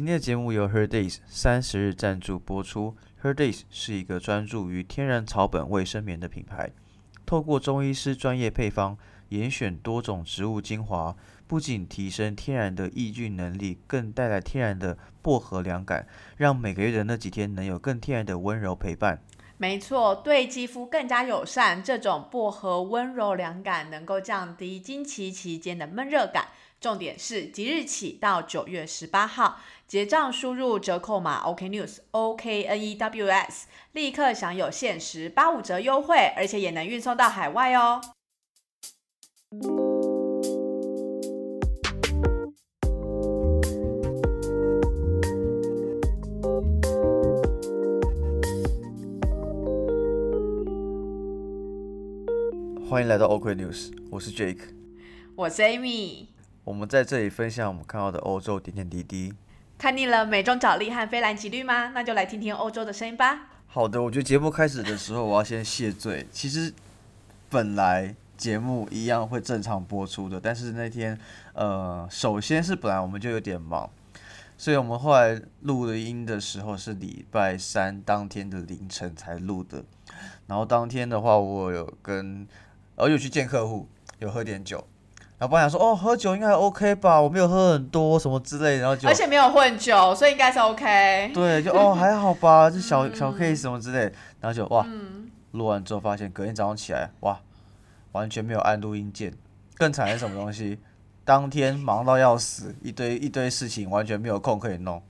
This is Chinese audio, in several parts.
今天的节目由 Her Days 三十日赞助播出。Her Days 是一个专注于天然草本卫生棉的品牌，透过中医师专业配方，严选多种植物精华，不仅提升天然的抑菌能力，更带来天然的薄荷凉感，让每个月的那几天能有更天然的温柔陪伴。没错，对肌肤更加友善。这种薄荷温柔凉感能够降低经期期间的闷热感。重点是即日起到九月十八号结账，输入折扣码 OK News O K N E W S，立刻享有限时八五折优惠，而且也能运送到海外哦。欢迎来到 OK News，我是 Jake，我是 Amy。我们在这里分享我们看到的欧洲点点滴滴。看腻了美中角力和菲兰吉绿吗？那就来听听欧洲的声音吧。好的，我觉得节目开始的时候，我要先谢罪。其实本来节目一样会正常播出的，但是那天呃，首先是本来我们就有点忙，所以我们后来录的音的时候是礼拜三当天的凌晨才录的。然后当天的话，我有跟呃有去见客户，有喝点酒。然后本来想说哦，喝酒应该还 OK 吧，我没有喝很多什么之类，然后就而且没有混酒，所以应该是 OK。对，就哦还好吧，就小小 case 什么之类，然后就哇，录完之后发现隔天早上起来哇，完全没有按录音键，更惨是什么东西？当天忙到要死，一堆一堆事情，完全没有空可以弄。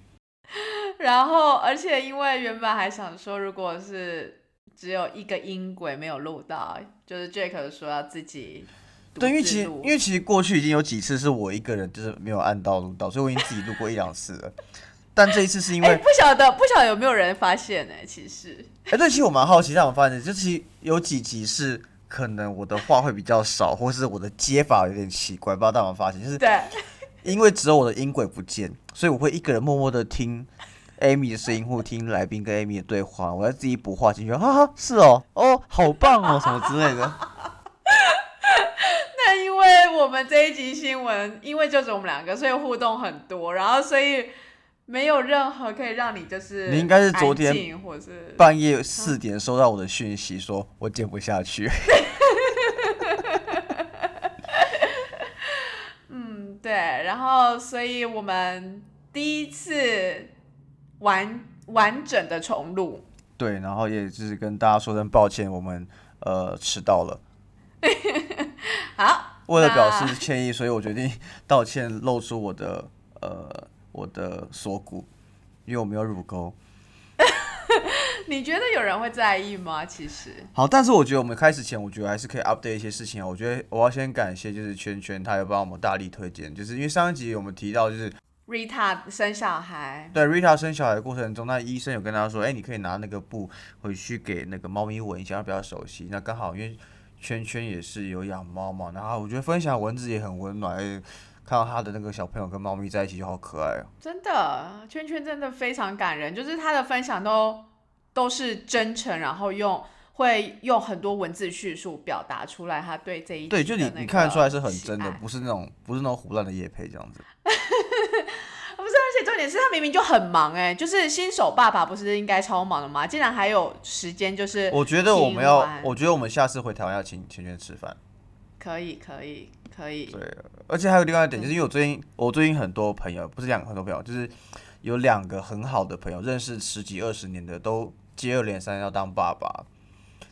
然后，而且因为原本还想说，如果是只有一个音轨没有录到，就是 Jake 说要自己。对，因为其实因为其实过去已经有几次是我一个人就是没有按到录到，所以我已经自己录过一两次了。但这一次是因为不晓得不晓得有没有人发现呢？其实哎，对，其实我蛮好奇，让我发现，就其实有几集是可能我的话会比较少，或是我的接法有点奇怪，不知道大家发现，就是对，因为只有我的音轨不见，所以我会一个人默默的听 Amy 的声音，或听来宾跟 Amy 的对话，我要自己补话进去，哈哈，是哦，哦，好棒哦，什么之类的。我们这一集新闻，因为就是我们两个，所以互动很多，然后所以没有任何可以让你就是你应该是昨天或是半夜四点收到我的讯息，说我剪不下去。嗯，对，然后所以我们第一次完完整的重录，对，然后也就是跟大家说声抱歉，我们呃迟到了。好。为了表示歉意，所以我决定 道歉，露出我的呃我的锁骨，因为我没有乳沟。你觉得有人会在意吗？其实好，但是我觉得我们开始前，我觉得还是可以 update 一些事情啊。我觉得我要先感谢就是圈圈，他有帮我们大力推荐，就是因为上一集我们提到就是 Rita 生小孩，对 Rita 生小孩的过程中，那医生有跟他说，哎，你可以拿那个布回去给那个猫咪闻一下，比较熟悉。那刚好因为。圈圈也是有养猫嘛，然后我觉得分享文字也很温暖，看到他的那个小朋友跟猫咪在一起就好可爱哦。真的，圈圈真的非常感人，就是他的分享都都是真诚，然后用会用很多文字叙述表达出来他对这一对，就你你看得出来是很真的，不是那种不是那种胡乱的夜配这样子。重点是他明明就很忙哎，就是新手爸爸不是应该超忙的吗？竟然还有时间，就是我觉得我们要，我觉得我们下次回台湾要请圈圈吃饭。可以可以可以。对，而且还有另外一点，就是因为我最近我最近很多朋友，不是两个很多朋友，就是有两个很好的朋友，认识十几二十年的，都接二连三要当爸爸。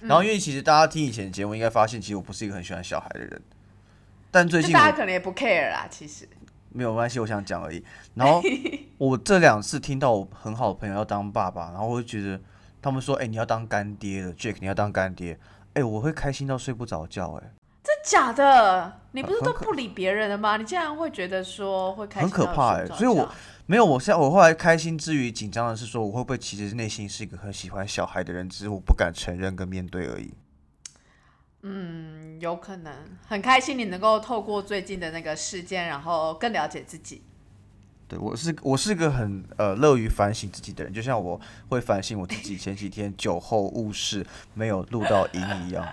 然后因为其实大家听以前的节目，应该发现其实我不是一个很喜欢小孩的人，但最近大家可能也不 care 啦，其实。没有关系，我想讲而已。然后 我这两次听到我很好的朋友要当爸爸，然后我就觉得他们说：“哎，你要当干爹了，Jack，你要当干爹。”哎，我会开心到睡不着觉。哎，真假的？你不是都不理别人的吗？你竟然会觉得说会开心？很可怕哎！所以我没有，我现在我后来开心之余紧张的是说，我会不会其实内心是一个很喜欢小孩的人，只是我不敢承认跟面对而已。嗯，有可能很开心，你能够透过最近的那个事件，然后更了解自己。对我是我是个很呃乐于反省自己的人，就像我会反省我自己前几天酒后误事没有录到音一样。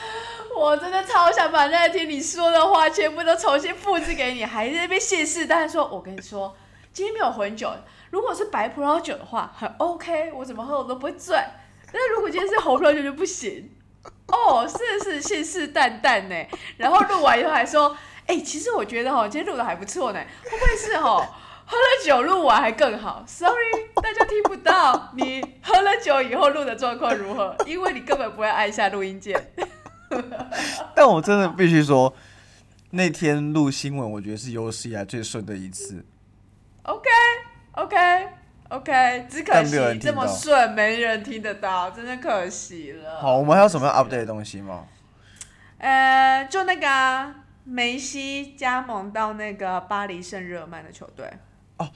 我真的超想把那天你说的话全部都重新复制给你，还在那边信誓旦旦说：“我跟你说，今天没有混酒，如果是白葡萄酒的话，很 OK，我怎么喝我都不会醉。但是如果今天是红葡萄酒就不行。哦，是是信誓旦旦呢。然后录完以后还说，哎，其实我觉得哈，今天录的还不错呢。会不会是哈，喝了酒录完还更好？Sorry，大家听不到你喝了酒以后录的状况如何，因为你根本不会按下录音键。但我真的必须说，那天录新闻，我觉得是有史以来最顺的一次。OK，OK，OK，只可惜这么顺，没人听得到，真的可惜了。好，我们还有什么要 update 的东西吗？呃，就那个梅西加盟到那个巴黎圣日耳曼的球队。哦，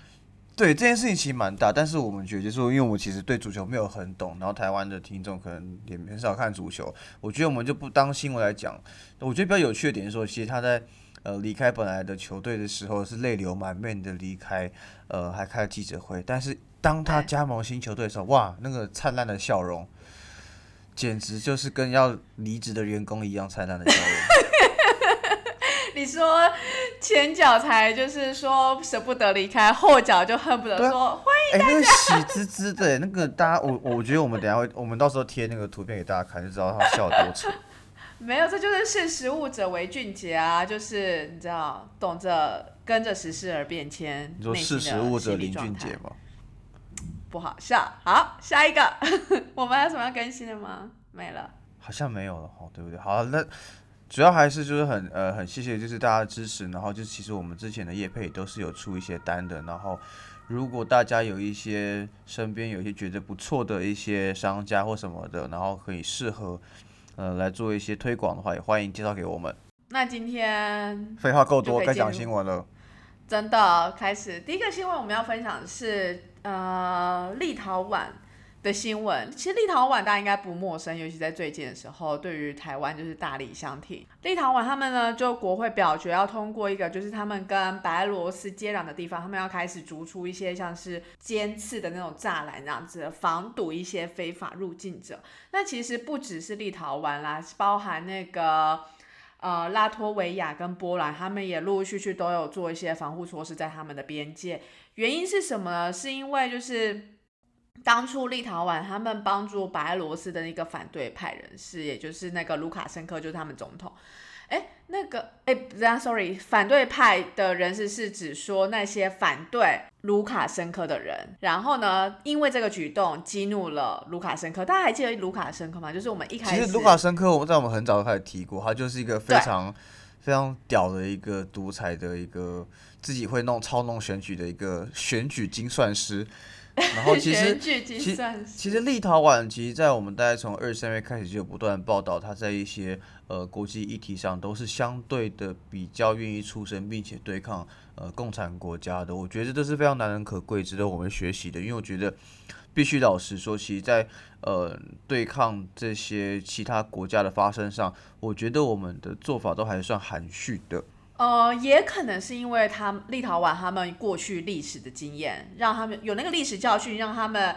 对，这件事情其实蛮大，但是我们觉得，就是因为我们其实对足球没有很懂，然后台湾的听众可能也很少看足球，我觉得我们就不当新闻来讲。我觉得比较有趣的点是说，其实他在。呃，离开本来的球队的时候是泪流满面的离开，呃，还开了记者会。但是当他加盟新球队的时候，哇，那个灿烂的笑容，简直就是跟要离职的员工一样灿烂的笑容。你说前脚才就是说舍不得离开，后脚就恨不得说欢迎大家。哎，那个喜滋滋的，那个大家，我我觉得我们等下会，我们到时候贴那个图片给大家看，就知道他笑多丑。没有，这就是识时务者为俊杰啊！就是你知道，懂着跟着时事而变迁。你说识时务者林俊杰吗？不好笑。好，下一个，我们还有什么要更新的吗？没了。好像没有了哦，对不对？好，那主要还是就是很呃很谢谢就是大家的支持，然后就其实我们之前的业配都是有出一些单的，然后如果大家有一些身边有一些觉得不错的一些商家或什么的，然后可以适合。呃，来做一些推广的话，也欢迎介绍给我们。那今天废话够多，该讲新闻了。真的，开始第一个新闻我们要分享的是呃立陶宛。的新闻，其实立陶宛大家应该不陌生，尤其在最近的时候，对于台湾就是大力相挺。立陶宛他们呢，就国会表决要通过一个，就是他们跟白俄罗斯接壤的地方，他们要开始逐出一些像是尖刺的那种栅栏，这样子防堵一些非法入境者。那其实不只是立陶宛啦，包含那个呃拉脱维亚跟波兰，他们也陆陆续续都有做一些防护措施在他们的边界。原因是什么呢？是因为就是。当初立陶宛他们帮助白俄罗斯的那个反对派人士，也就是那个卢卡申科，就是他们总统。哎，那个哎，，sorry，反对派的人士是指说那些反对卢卡申科的人。然后呢，因为这个举动激怒了卢卡申科。大家还记得卢卡申科吗？就是我们一开始，其实卢卡申科我们在我们很早就开始提过，他就是一个非常非常屌的一个独裁的一个自己会弄操弄选举的一个选举精算师。然后其实，其其实立陶宛其实，在我们大概从二三月开始就有不断报道，它在一些呃国际议题上都是相对的比较愿意出声，并且对抗呃共产国家的。我觉得这是非常难能可贵，值得我们学习的。因为我觉得必须老实说，其实，在呃对抗这些其他国家的发生上，我觉得我们的做法都还算含蓄的。呃，也可能是因为他立陶宛他们过去历史的经验，让他们有那个历史教训，让他们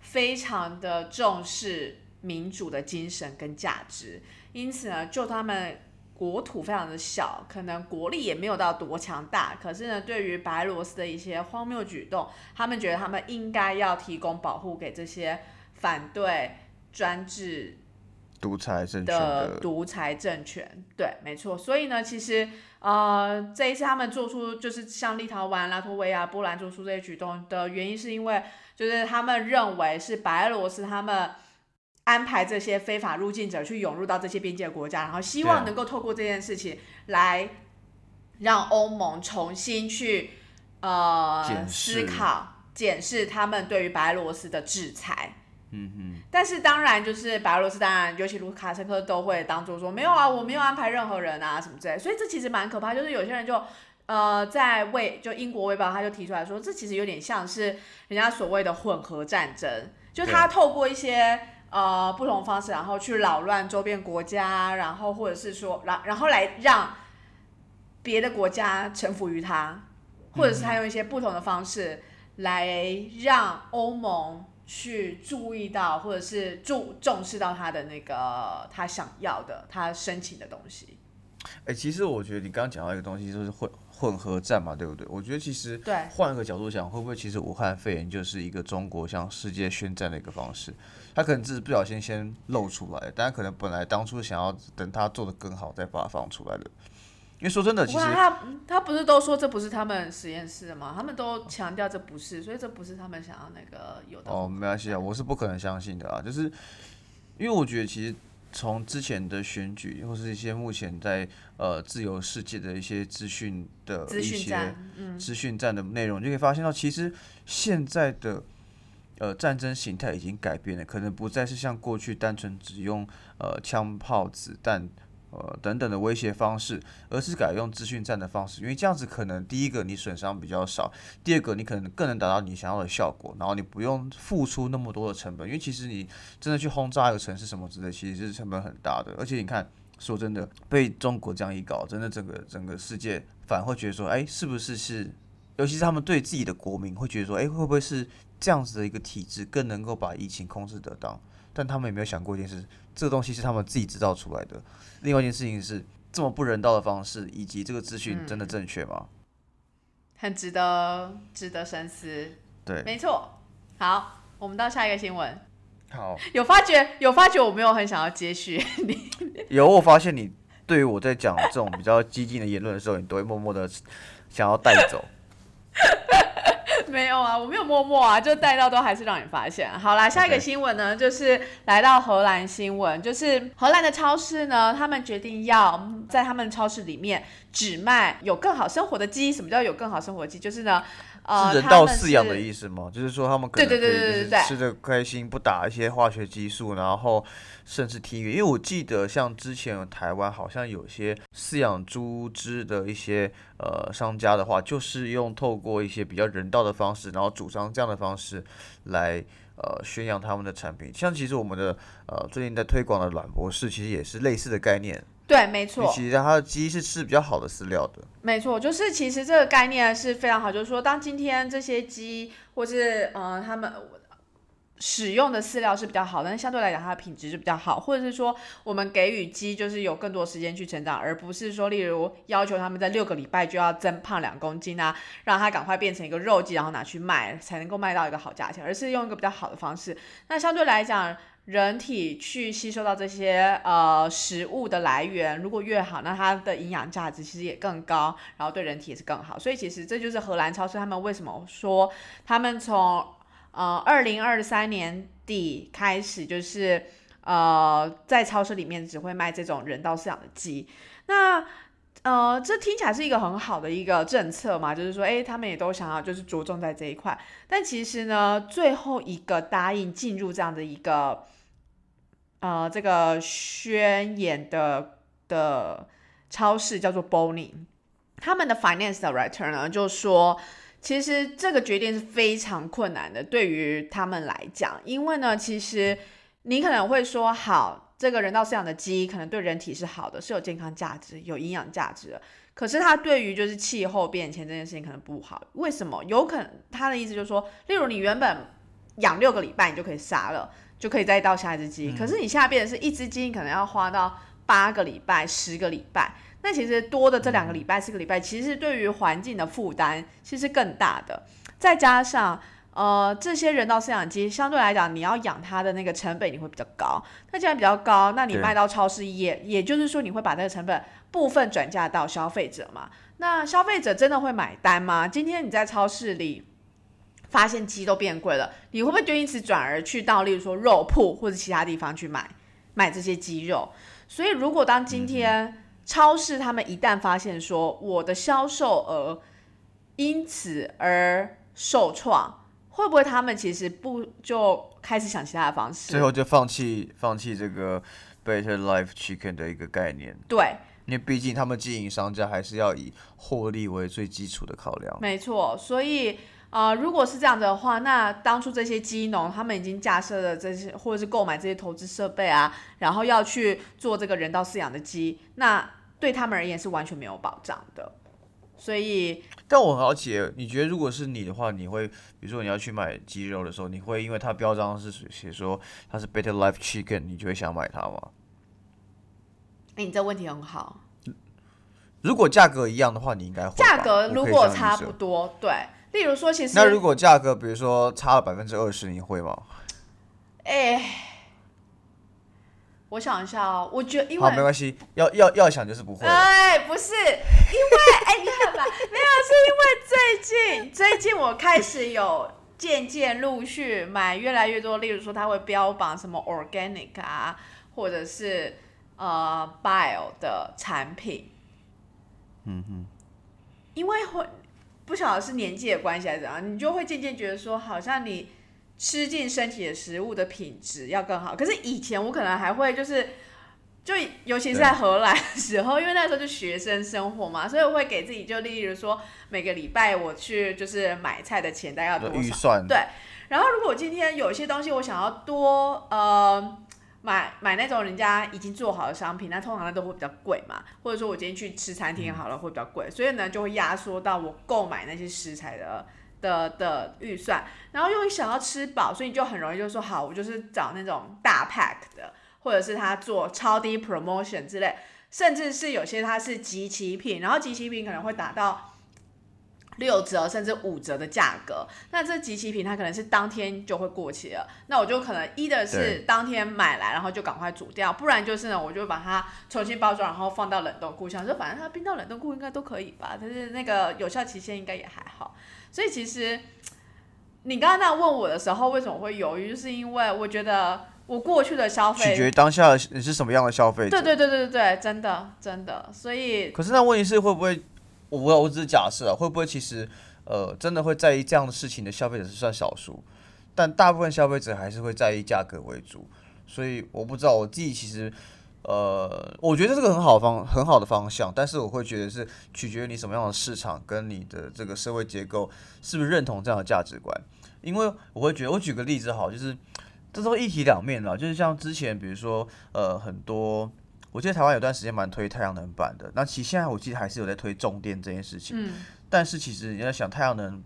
非常的重视民主的精神跟价值。因此呢，就他们国土非常的小，可能国力也没有到多强大，可是呢，对于白罗斯的一些荒谬举动，他们觉得他们应该要提供保护给这些反对专制。独裁政权的独裁政权，对，没错。所以呢，其实呃，这一次他们做出就是像立陶宛、拉脱维亚、波兰做出这些举动的原因，是因为就是他们认为是白俄罗斯他们安排这些非法入境者去涌入到这些边界国家，然后希望能够透过这件事情来让欧盟重新去呃思考检视他们对于白俄罗斯的制裁。嗯哼，但是当然就是白俄罗斯，当然尤其卢卡申科都会当做说没有啊，我没有安排任何人啊什么之类，所以这其实蛮可怕。就是有些人就呃在为就英国卫报他就提出来说，这其实有点像是人家所谓的混合战争，就他透过一些呃不同方式，然后去扰乱周边国家，然后或者是说然然后来让别的国家臣服于他，或者是他用一些不同的方式来让欧盟。去注意到，或者是注重视到他的那个他想要的，他申请的东西。哎，其实我觉得你刚刚讲到一个东西，就是混混合战嘛，对不对？我觉得其实对换一个角度想，会不会其实武汉肺炎就是一个中国向世界宣战的一个方式？他可能只是不小心先露出来，但可能本来当初想要等他做的更好再把它放出来的。因为说真的，其实，他他不是都说这不是他们实验室的吗？他们都强调这不是，所以这不是他们想要那个有的。哦，没关系啊，我是不可能相信的啊，就是因为我觉得其实从之前的选举或是一些目前在呃自由世界的一些资讯的资一些讯战，嗯，资讯战的内容，就可以发现到，其实现在的呃战争形态已经改变了，可能不再是像过去单纯只用呃枪炮、子弹。呃，等等的威胁方式，而是改用资讯战的方式，因为这样子可能第一个你损伤比较少，第二个你可能更能达到你想要的效果，然后你不用付出那么多的成本，因为其实你真的去轰炸一个城市什么之类，其实是成本很大的，而且你看，说真的，被中国这样一搞，真的整个整个世界反而会觉得说，哎，是不是是，尤其是他们对自己的国民会觉得说，哎，会不会是这样子的一个体制更能够把疫情控制得当？但他们有没有想过一件事？这个东西是他们自己制造出来的。另外一件事情是，这么不人道的方式，以及这个资讯真的正确吗？很值得值得深思。对，没错。好，我们到下一个新闻。好，有发觉有发觉我没有很想要接续你，有我发现你对于我在讲这种比较激进的言论的时候，你都会默默的想要带走。没有啊，我没有默默啊，就带到都还是让你发现。好啦，下一个新闻呢就是来到荷兰新闻，就是荷兰的超市呢，他们决定要在他们超市里面只卖有更好生活的鸡。什么叫有更好生活鸡？就是呢，呃，是人道饲养的意思吗？就是说他们可能对对对可以对吃的开心，不打一些化学激素，然后甚至体育。因为我记得像之前台湾好像有些饲养猪只的一些呃商家的话，就是用透过一些比较人道的方式，然后主张这样的方式来呃宣扬他们的产品。像其实我们的呃最近在推广的软博士，其实也是类似的概念。对，没错，其实它的鸡是吃比较好的饲料的。没错，就是其实这个概念是非常好，就是说，当今天这些鸡或是呃他们使用的饲料是比较好的，但相对来讲它的品质就比较好，或者是说我们给予鸡就是有更多时间去成长，而不是说例如要求他们在六个礼拜就要增胖两公斤啊，让它赶快变成一个肉鸡，然后拿去卖才能够卖到一个好价钱，而是用一个比较好的方式。那相对来讲，人体去吸收到这些呃食物的来源，如果越好，那它的营养价值其实也更高，然后对人体也是更好。所以其实这就是荷兰超市他们为什么说他们从呃二零二三年底开始，就是呃在超市里面只会卖这种人道饲养的鸡。那呃，这听起来是一个很好的一个政策嘛，就是说，诶，他们也都想要就是着重在这一块。但其实呢，最后一个答应进入这样的一个呃这个宣言的的超市叫做 Bonnie，他们的 finance director 呢就说，其实这个决定是非常困难的，对于他们来讲，因为呢，其实你可能会说，好，这个人道饲养的鸡可能对人体是好的，是有健康价值、有营养价值的。可是它对于就是气候变迁这件事情可能不好，为什么？有可能他的意思就是说，例如你原本养六个礼拜，你就可以杀了，就可以再到下一只鸡。可是你现在变成是一只鸡，你可能要花到八个礼拜、十个礼拜。那其实多的这两个礼拜、四个礼拜，其实对于环境的负担其实更大的。再加上呃，这些人道饲养鸡相对来讲，你要养它的那个成本你会比较高。那既然比较高，那你对卖到超市也也就是说，你会把这个成本部分转嫁到消费者嘛？那消费者真的会买单吗？今天你在超市里发现鸡都变贵了，你会不会就因此转而去到例如说肉铺或者其他地方去买买这些鸡肉？所以如果当今天超市他们一旦发现说我的销售额因此而受创，会不会他们其实不就开始想其他的方式？最后就放弃放弃这个 Better Life Chicken 的一个概念，对，因为毕竟他们经营商家还是要以获利为最基础的考量。没错，所以呃，如果是这样的话，那当初这些鸡农他们已经架设了这些，或者是购买这些投资设备啊，然后要去做这个人道饲养的鸡，那对他们而言是完全没有保障的。所以，但我很好奇，你觉得如果是你的话，你会比如说你要去买鸡肉的时候，你会因为它标章是写说它是 Better Life Chicken，你就会想买它吗？哎，你这问题很好。如果价格一样的话，你应该会。价格如果差不多，对，例如说其实那如果价格比如说差了百分之二十，你会吗？哎。我想一下哦，我觉得因好，没为关系，要要要想就是不会。哎，不是，因为哎，你看吧，没有，是因为最近最近我开始有渐渐陆续买越来越多，例如说它会标榜什么 organic 啊，或者是呃 bio 的产品，嗯哼，因为会不晓得是年纪的关系还是怎样，你就会渐渐觉得说，好像你吃进身体的食物的品质要更好。可是以前我可能还会就是，就尤其是在荷兰的时候，因为那时候就学生生活嘛，所以我会给自己就例如说每个礼拜我去就是买菜的钱大概要多少。预算对然后如果我今天有一些东西我想要多呃买买那种人家已经做好的商品，那通常那都会比较贵嘛，或者说我今天去吃餐厅好了会比较贵，所以呢就会压缩到我购买那些食材的的的预算，然后又想要吃饱，所以你就很容易就说好，我就是找那种大 pack 的，或者是他做超低 promotion 之类，甚至是有些他是集齐品，然后集齐品可能会达到。六折甚至五折的价格，那这集齐品它可能是当天就会过期了，那我就可能一的是当天买来，然后就赶快煮掉，不然就是呢，我就把它重新包装，然后放到冷冻库，想说反正它冰到冷冻库应该都可以吧，但是那个有效期限应该也还好，所以其实你刚刚那样问我的时候，为什么会犹豫，就是因为我觉得我过去的消费取决，于当下你是什么样的消费者。对对对对对对，真的真的，所以可是那问题是会不会，我我只是假设啊，会不会其实呃真的会在意这样的事情的消费者是算少数，但大部分消费者还是会在意价格为主，所以我不知道我自己其实呃，我觉得这个很好方很好的方向，但是我会觉得是取决于你什么样的市场跟你的这个社会结构是不是认同这样的价值观，因为我会觉得我举个例子好，就是这都一体两面了，就是像之前比如说呃很多。我记得台湾有段时间蛮推太阳能板的，那其实现在我记得还是有在推重电这件事情。嗯，但是其实你要想太阳能，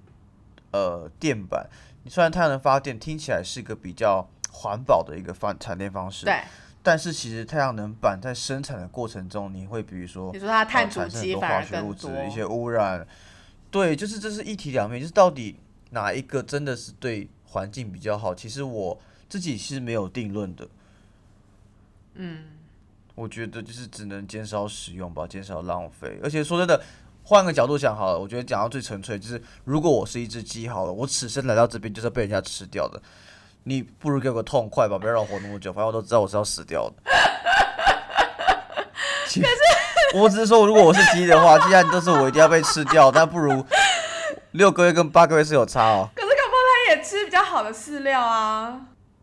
呃，电板，你虽然太阳能发电听起来是一个比较环保的一个发产电方式，对，但是其实太阳能板在生产的过程中，你会比如说你说它碳呃足产生很多迹反而更化学物质多，一些污染，对，就是这是一体两面，就是到底哪一个真的是对环境比较好？其实我自己是没有定论的。嗯，我觉得就是只能减少使用吧，减少浪费。而且说真的，换个角度讲好了，我觉得讲到最纯粹，就是如果我是一只鸡好了，我此生来到这边就是被人家吃掉的，你不如给我个痛快吧，不要让我活那么久，反正我都知道我是要死掉的。可是我只是说，如果我是鸡的话，既然都是我一定要被吃掉，那不如六个月跟八个月是有差哦。可是搞不好它也吃比较好的饲料啊。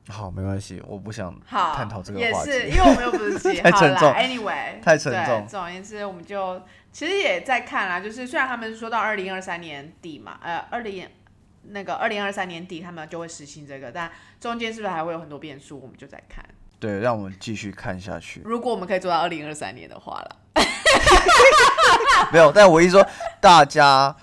好，没关系，我不想好，探讨这个话题。也是，因为我们又不是鸡，太沉重 Anyway，对 太沉重总而言之，我们就其实也在看啦，就是虽然他们是说到二零二三年底嘛，呃，二零那个二零二三年底他们就会实行这个，但中间是不是还会有很多变数，我们就在看。对，让我们继续看下去。如果我们可以做到二零二三年的话了，没有，但我一说，大家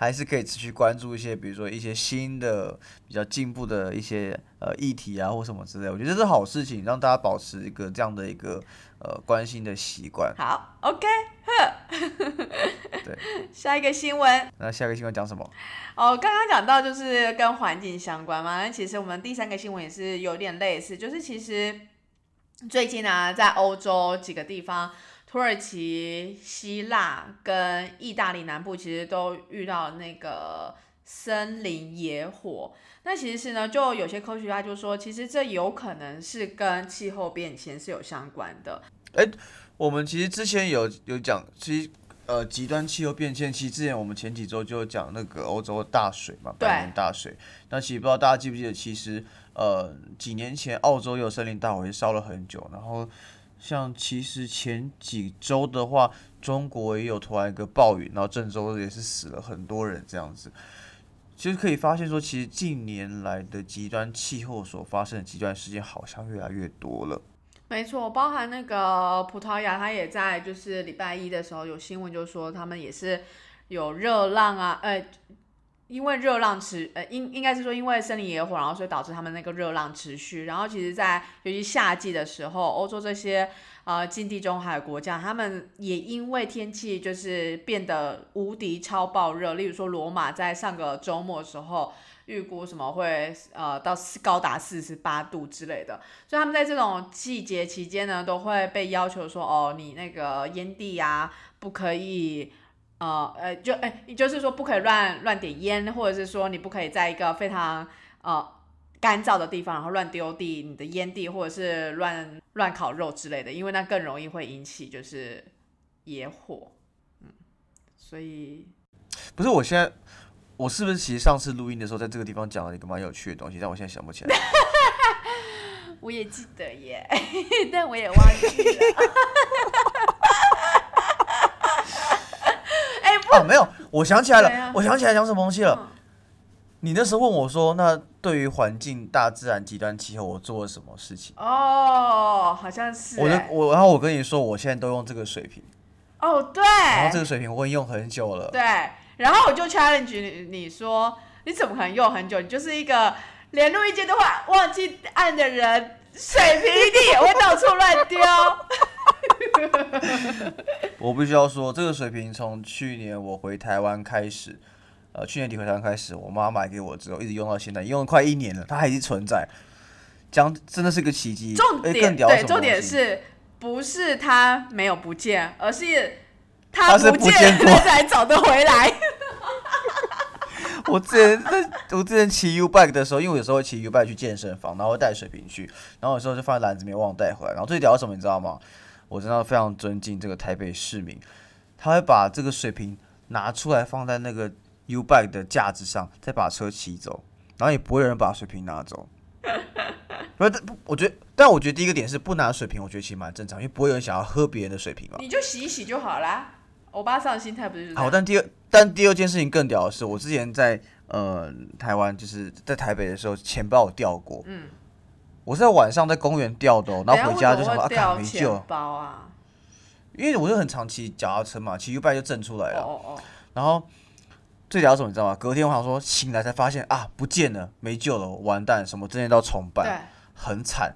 还是可以持续关注一些，比如说一些新的、比较进步的一些呃议题啊，或什么之类。我觉得这是好事情，让大家保持一个这样的一个呃关心的习惯。好，OK，呵，对，下一个新闻。那下一个新闻讲什么？哦，刚刚讲到就是跟环境相关嘛，那其实我们第三个新闻也是有点类似，就是其实最近啊，在欧洲几个地方，土耳其、希腊跟意大利南部其实都遇到那个森林野火。那其实是呢，就有些科学家就说，其实这有可能是跟气候变迁是有相关的。哎我们其实之前有有讲，其实呃极端气候变迁，其实之前我们前几周就有讲那个欧洲的大水嘛，对百年大水。那其实不知道大家记不记得，其实呃几年前澳洲有森林大火，也烧了很久。然后像其实前几周的话，中国也有突然一个暴雨，然后郑州也是死了很多人这样子。其实可以发现说，其实近年来的极端气候所发生的极端事件好像越来越多了。没错，包含那个葡萄牙，它也在就是礼拜一的时候有新闻，就说他们也是有热浪啊，呃，因为热浪持，呃，应应该是说因为森林野火，然后所以导致他们那个热浪持续。然后其实，在尤其夏季的时候，欧洲这些呃近地中海国家，他们也因为天气就是变得无敌超爆热。例如说，罗马在上个周末的时候，预估什么会呃到高达四十八度之类的。所以他们在这种季节期间呢，都会被要求说，哦，你那个烟蒂呀，不可以。呃呃，就哎，就是说不可以乱乱点烟，或者是说你不可以在一个非常呃干燥的地方，然后乱丢地你的烟蒂，或者是乱乱烤肉之类的，因为那更容易会引起就是野火。嗯，所以不是我现在，我是不是其实上次录音的时候在这个地方讲了一个蛮有趣的东西，但我现在想不起来。我也记得耶，但我也忘记了。哦，没有，我想起来了，我想起来讲什么东西了。你那时候问我说，那对于环境、大自然、极端气候，我做了什么事情？哦，好像是。我的我，然后我跟你说，我现在都用这个水平。哦，对。然后这个水平我已经用很久了。对。然后我就 challenge 你说，你怎么可能用很久？你就是一个连录一节的话忘记按的人，水平一定也会到处乱丢。我必须要说，这个水瓶从去年我回台湾开始，呃，去年底回台湾开始，我妈买给我之后，一直用到现在，用了快一年了，它还是存在，将真的是个奇迹。重点对，重点是不是它没有不见，而是它不见才找得回来。我之前在我之前骑 U bike 的时候，因为我有时候会骑 U bike 去健身房，然后会带水瓶去，然后有时候就放在篮子里面忘带回来，然后最屌什么你知道吗？我真的非常尊敬这个台北市民，他会把这个水瓶拿出来放在那个 U bike 的架子上，再把车骑走，然后也不会有人把水瓶拿走。不是，我觉得，但我觉得第一个点是不拿水瓶，我觉得其实蛮正常，因为不会有人想要喝别人的水瓶嘛。你就洗一洗就好啦。欧巴桑的心态不是？好，但第二，但第二件事情更屌的是，我之前在呃台湾，就是在台北的时候，钱包有掉过。嗯。我是在晚上在公园掉的，然后回家就想说啊，没救。包啊！因为我就很常骑脚踏车嘛，骑 U 拜就震出来了。哦哦。然后最屌什么你知道吗？隔天我想说醒来才发现啊，不见了，没救了，完蛋！什么今天都要重办，很惨。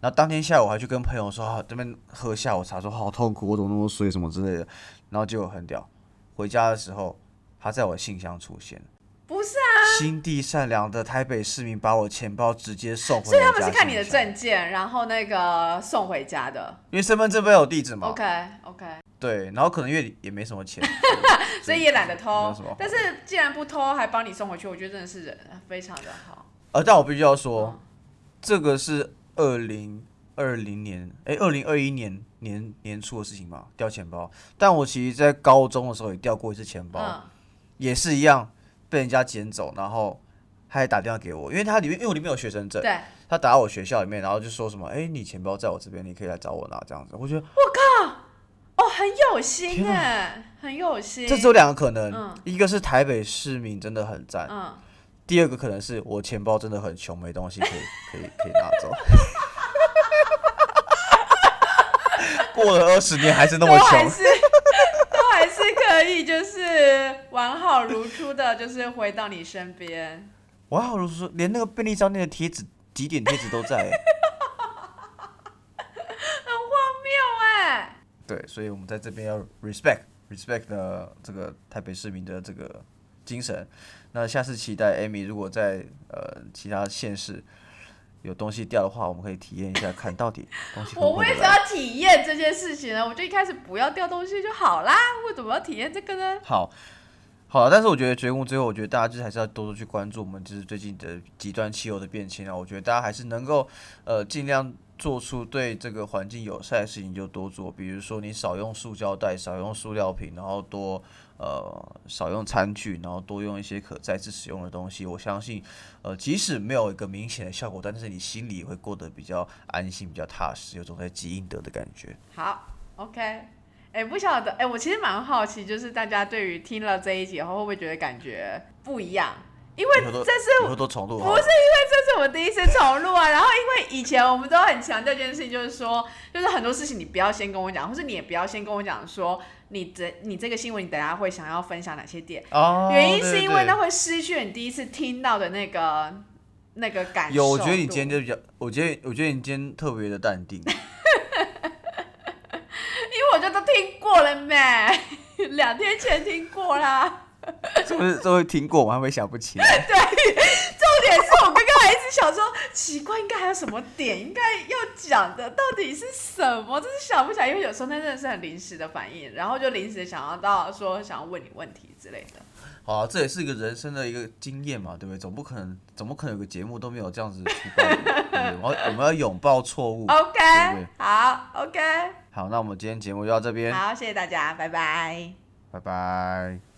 然后当天下午还去跟朋友说，这边喝下午茶，说好痛苦，我怎么那么衰什么之类的。然后结果很屌，回家的时候他在我信箱出现。不是啊，心地善良的台北市民把我钱包直接送回所以他们是看你的证件，然后那个送回家的。因为身份证不有地址嘛。OK OK。对，然后可能因为也没什么钱，所以也懒得偷。但是既然不偷，还帮你送回去，我觉得真的是人非常的好。呃，但我必须要说，这个是二零二零年，哎，二零二一年年年初的事情嘛，掉钱包。但我其实，在高中的时候也掉过一次钱包，也是一样。被人家捡走，然后他还打电话给我，因为他里面因为我里面有学生证，对，他打到我学校里面，然后就说什么，哎，你钱包在我这边，你可以来找我拿这样子。我觉得我靠，哦，很有心哎，很有心。这只有两个可能，一个是台北市民真的很赞，嗯，第二个可能是我钱包真的很穷，没东西可以可以可以拿走。过了二十年还是那么穷。可以，就是完好如初的，就是回到你身边。完好如初，连那个便利商店的贴纸、几点贴纸都在，很荒谬哎。对，所以我们在这边要 respect respect 的这个台北市民的这个精神。那下次期待 Amy 如果在呃其他县市。有东西掉的话，我们可以体验一下，看到底东西。我为什么要体验这件事情呢？我就一开始不要掉东西就好啦，为什么要体验这个呢？好，好，但是我觉得节目最后，我觉得大家就是还是要多多去关注我们就是最近的极端气候的变迁啊。我觉得大家还是能够呃尽量做出对这个环境友善的事情就多做，比如说你少用塑胶袋，少用塑料瓶，然后多。呃，少用餐具，然后多用一些可再次使用的东西。我相信，呃，即使没有一个明显的效果，但是你心里会过得比较安心、比较踏实，有种在积阴德的感觉。好，OK。哎，不晓得，哎，我其实蛮好奇，就是大家对于听了这一集后，会不会觉得感觉不一样？因为这是以后都重录不，是因为这是我第一次重录啊，然后因为以前我们都很强调一件事情，就是说，就是很多事情你不要先跟我讲，或是你也不要先跟我讲说你这你这个新闻你等下会想要分享哪些点，哦，原因是因为那会失去你第一次听到的那个那个感受。有，我觉得你今天就比较，我觉得我觉得你今天特别的淡定，因为我就都听过了没，两天前听过啦。是不是都会听过，我还会想不起来。对重点是我刚刚还一直想说，奇怪，应该还有什么点应该要讲的，到底是什么？就是想不起来，因为有时候那真的是很临时的反应，然后就临时想要到说想要问你问题之类的。好啊，这也是一个人生的一个经验嘛，对不对？总不可能，怎么可能有个节目都没有这样子的出包，对不对？我要我们要拥抱错误。OK，对对好，OK，好，那我们今天节目就到这边，好，谢谢大家，拜拜。拜拜。